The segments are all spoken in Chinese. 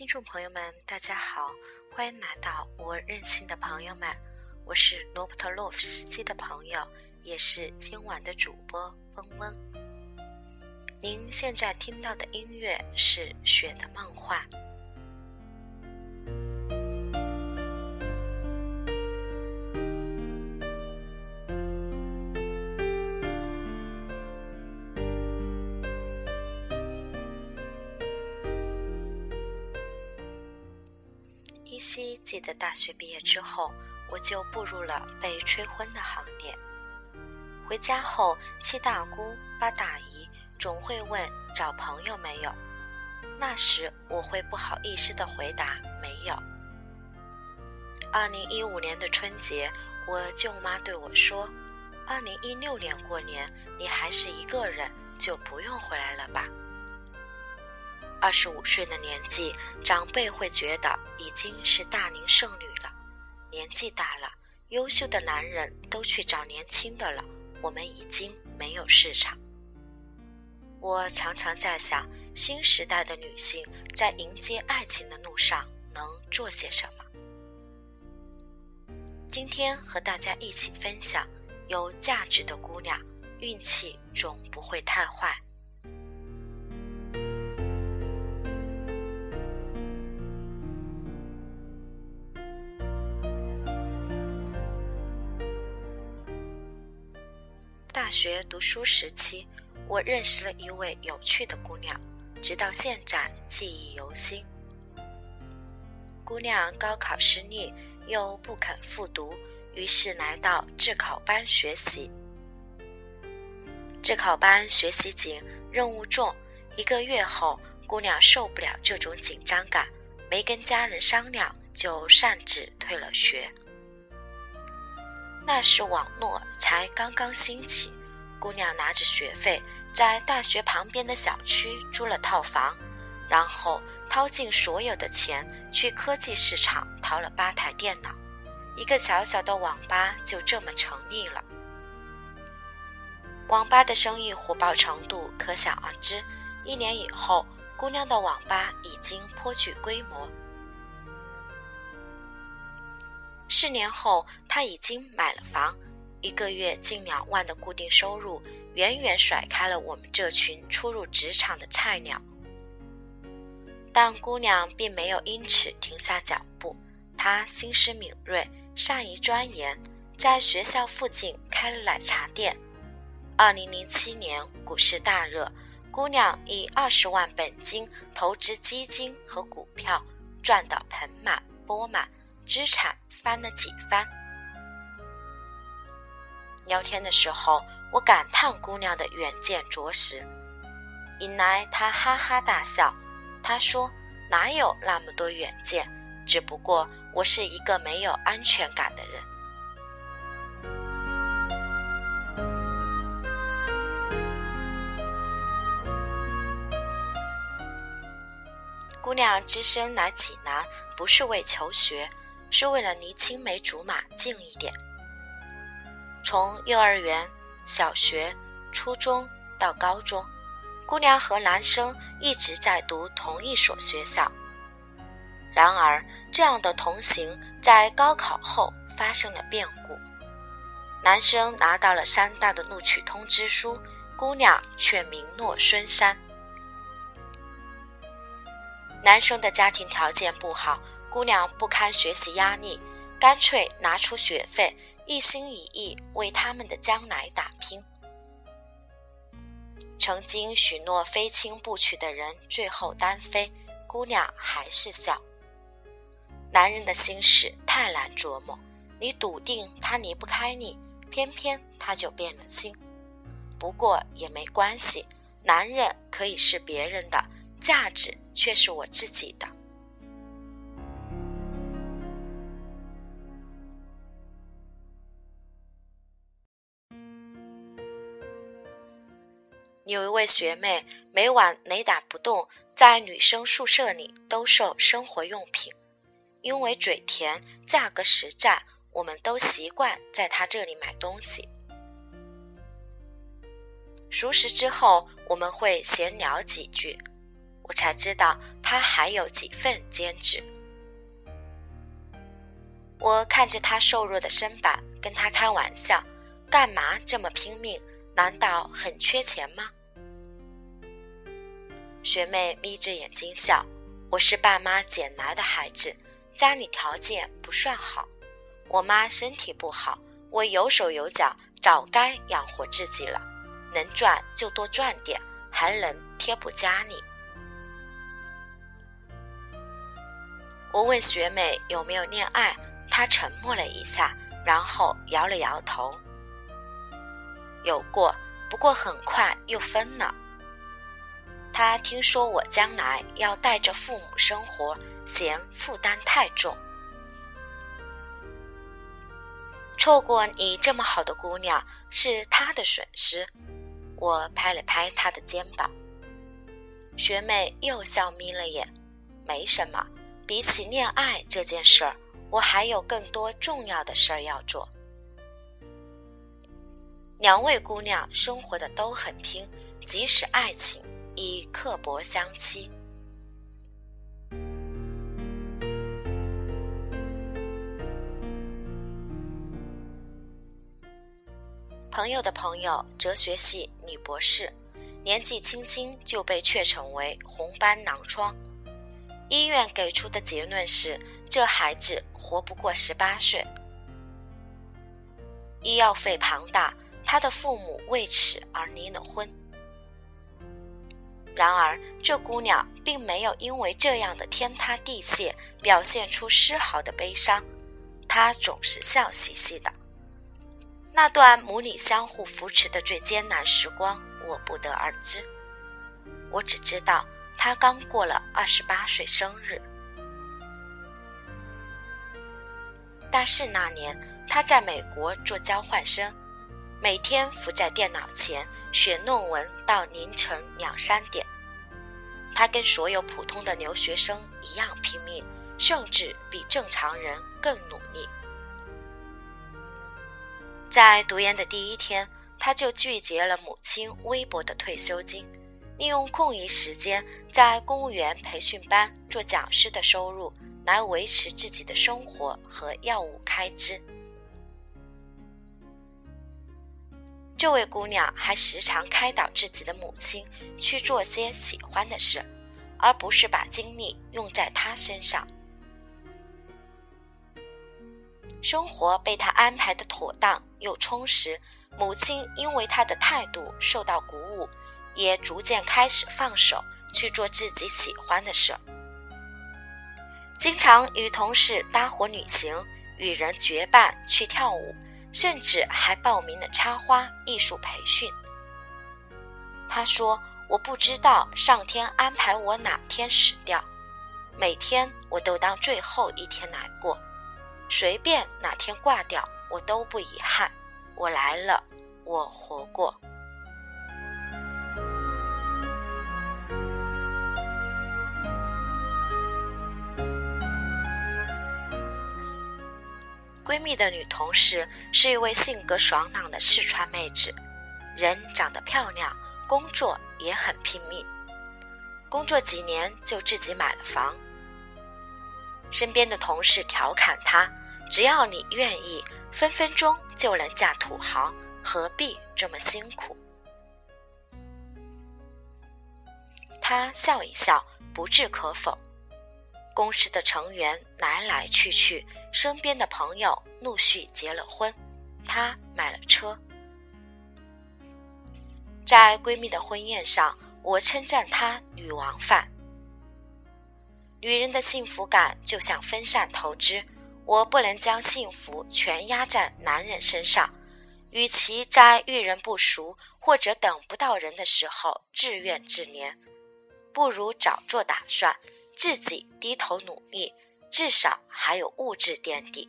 听众朋友们，大家好，欢迎来到我任性的朋友们，我是罗伯特洛夫斯基的朋友，也是今晚的主播风温。您现在听到的音乐是《雪的漫画》。在大学毕业之后，我就步入了被催婚的行列。回家后，七大姑八大姨总会问找朋友没有，那时我会不好意思的回答没有。二零一五年的春节，我舅妈对我说：“二零一六年过年，你还是一个人，就不用回来了吧。”二十五岁的年纪，长辈会觉得已经是大龄剩女了。年纪大了，优秀的男人都去找年轻的了，我们已经没有市场。我常常在想，新时代的女性在迎接爱情的路上能做些什么？今天和大家一起分享：有价值的姑娘，运气总不会太坏。大学读书时期，我认识了一位有趣的姑娘，直到现在记忆犹新。姑娘高考失利，又不肯复读，于是来到自考班学习。自考班学习紧，任务重，一个月后，姑娘受不了这种紧张感，没跟家人商量，就擅自退了学。那时网络才刚刚兴起，姑娘拿着学费在大学旁边的小区租了套房，然后掏尽所有的钱去科技市场淘了八台电脑，一个小小的网吧就这么成立了。网吧的生意火爆程度可想而知，一年以后，姑娘的网吧已经颇具规模。四年后，他已经买了房，一个月近两万的固定收入，远远甩开了我们这群初入职场的菜鸟。但姑娘并没有因此停下脚步，她心思敏锐，善于钻研，在学校附近开了奶茶店。二零零七年股市大热，姑娘以二十万本金投资基金和股票，赚到盆满钵满。资产翻了几番。聊天的时候，我感叹姑娘的远见卓识，引来她哈哈大笑。她说：“哪有那么多远见？只不过我是一个没有安全感的人。”姑娘只身来济南，不是为求学。是为了离青梅竹马近一点。从幼儿园、小学、初中到高中，姑娘和男生一直在读同一所学校。然而，这样的同行在高考后发生了变故。男生拿到了山大的录取通知书，姑娘却名落孙山。男生的家庭条件不好。姑娘不堪学习压力，干脆拿出学费，一心一意为他们的将来打拼。曾经许诺非亲不娶的人，最后单飞，姑娘还是笑。男人的心事太难琢磨，你笃定他离不开你，偏偏他就变了心。不过也没关系，男人可以是别人的，价值却是我自己的。有一位学妹，每晚雷打不动，在女生宿舍里兜售生活用品，因为嘴甜，价格实在，我们都习惯在她这里买东西。熟识之后，我们会闲聊几句。我才知道她还有几份兼职。我看着她瘦弱的身板，跟她开玩笑：“干嘛这么拼命？难道很缺钱吗？”学妹眯着眼睛笑：“我是爸妈捡来的孩子，家里条件不算好。我妈身体不好，我有手有脚，早该养活自己了。能赚就多赚点，还能贴补家里。”我问学妹有没有恋爱，她沉默了一下，然后摇了摇头：“有过，不过很快又分了。”他听说我将来要带着父母生活，嫌负担太重。错过你这么好的姑娘是他的损失。我拍了拍他的肩膀，学妹又笑眯了眼。没什么，比起恋爱这件事儿，我还有更多重要的事儿要做。两位姑娘生活的都很拼，即使爱情。以刻薄相欺。朋友的朋友，哲学系女博士，年纪轻轻就被确诊为红斑狼疮，医院给出的结论是这孩子活不过十八岁。医药费庞大，他的父母为此而离了婚。然而，这姑娘并没有因为这样的天塌地陷表现出丝毫的悲伤，她总是笑嘻嘻的。那段母女相互扶持的最艰难时光，我不得而知。我只知道她刚过了二十八岁生日。大四那年，她在美国做交换生。每天伏在电脑前写论文到凌晨两三点，他跟所有普通的留学生一样拼命，甚至比正常人更努力。在读研的第一天，他就拒绝了母亲微薄的退休金，利用空余时间在公务员培训班做讲师的收入来维持自己的生活和药物开支。这位姑娘还时常开导自己的母亲去做些喜欢的事，而不是把精力用在她身上。生活被她安排的妥当又充实，母亲因为她的态度受到鼓舞，也逐渐开始放手去做自己喜欢的事，经常与同事搭伙旅行，与人结伴去跳舞。甚至还报名了插花艺术培训。他说：“我不知道上天安排我哪天死掉，每天我都当最后一天来过，随便哪天挂掉我都不遗憾。我来了，我活过。”闺蜜的女同事是一位性格爽朗的四川妹子，人长得漂亮，工作也很拼命。工作几年就自己买了房。身边的同事调侃她：“只要你愿意，分分钟就能嫁土豪，何必这么辛苦？”她笑一笑，不置可否。公司的成员来来去去，身边的朋友陆续结了婚，她买了车。在闺蜜的婚宴上，我称赞她“女王范”。女人的幸福感就像分散投资，我不能将幸福全压在男人身上。与其在遇人不淑或者等不到人的时候自怨自怜，不如早做打算。自己低头努力，至少还有物质垫底。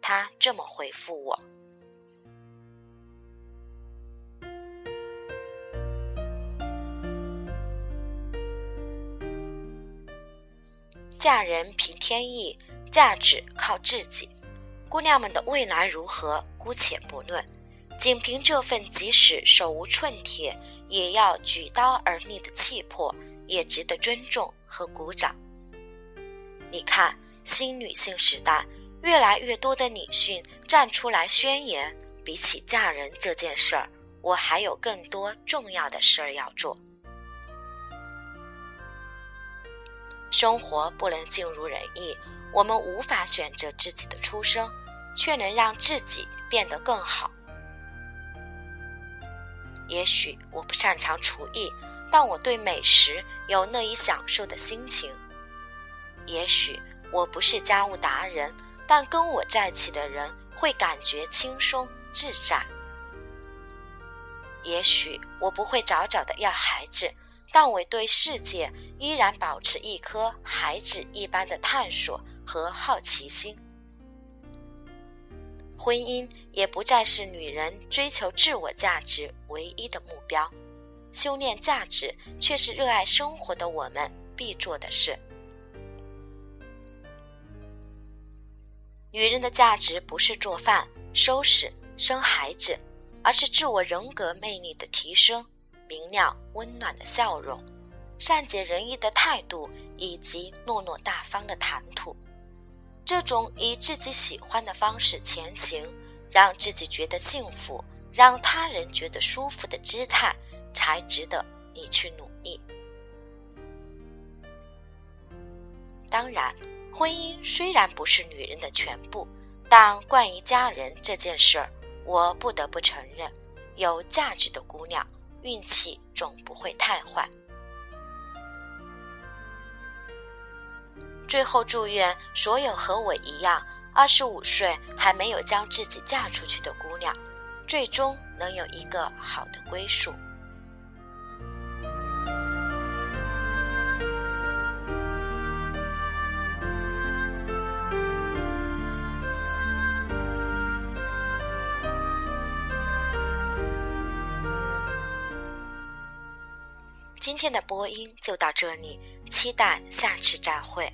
他这么回复我。嫁人凭天意，嫁子靠自己。姑娘们的未来如何，姑且不论，仅凭这份即使手无寸铁也要举刀而立的气魄。也值得尊重和鼓掌。你看，新女性时代，越来越多的女性站出来宣言，比起嫁人这件事儿，我还有更多重要的事儿要做。生活不能尽如人意，我们无法选择自己的出生，却能让自己变得更好。也许我不擅长厨艺，但我对美食有乐意享受的心情。也许我不是家务达人，但跟我在一起的人会感觉轻松自在。也许我不会早早的要孩子，但我对世界依然保持一颗孩子一般的探索和好奇心。婚姻也不再是女人追求自我价值唯一的目标，修炼价值却是热爱生活的我们必做的事。女人的价值不是做饭、收拾、生孩子，而是自我人格魅力的提升、明亮温暖的笑容、善解人意的态度以及落落大方的谈吐。这种以自己喜欢的方式前行，让自己觉得幸福，让他人觉得舒服的姿态，才值得你去努力。当然，婚姻虽然不是女人的全部，但关于家人这件事儿，我不得不承认，有价值的姑娘运气总不会太坏。最后，祝愿所有和我一样二十五岁还没有将自己嫁出去的姑娘，最终能有一个好的归宿。今天的播音就到这里，期待下次再会。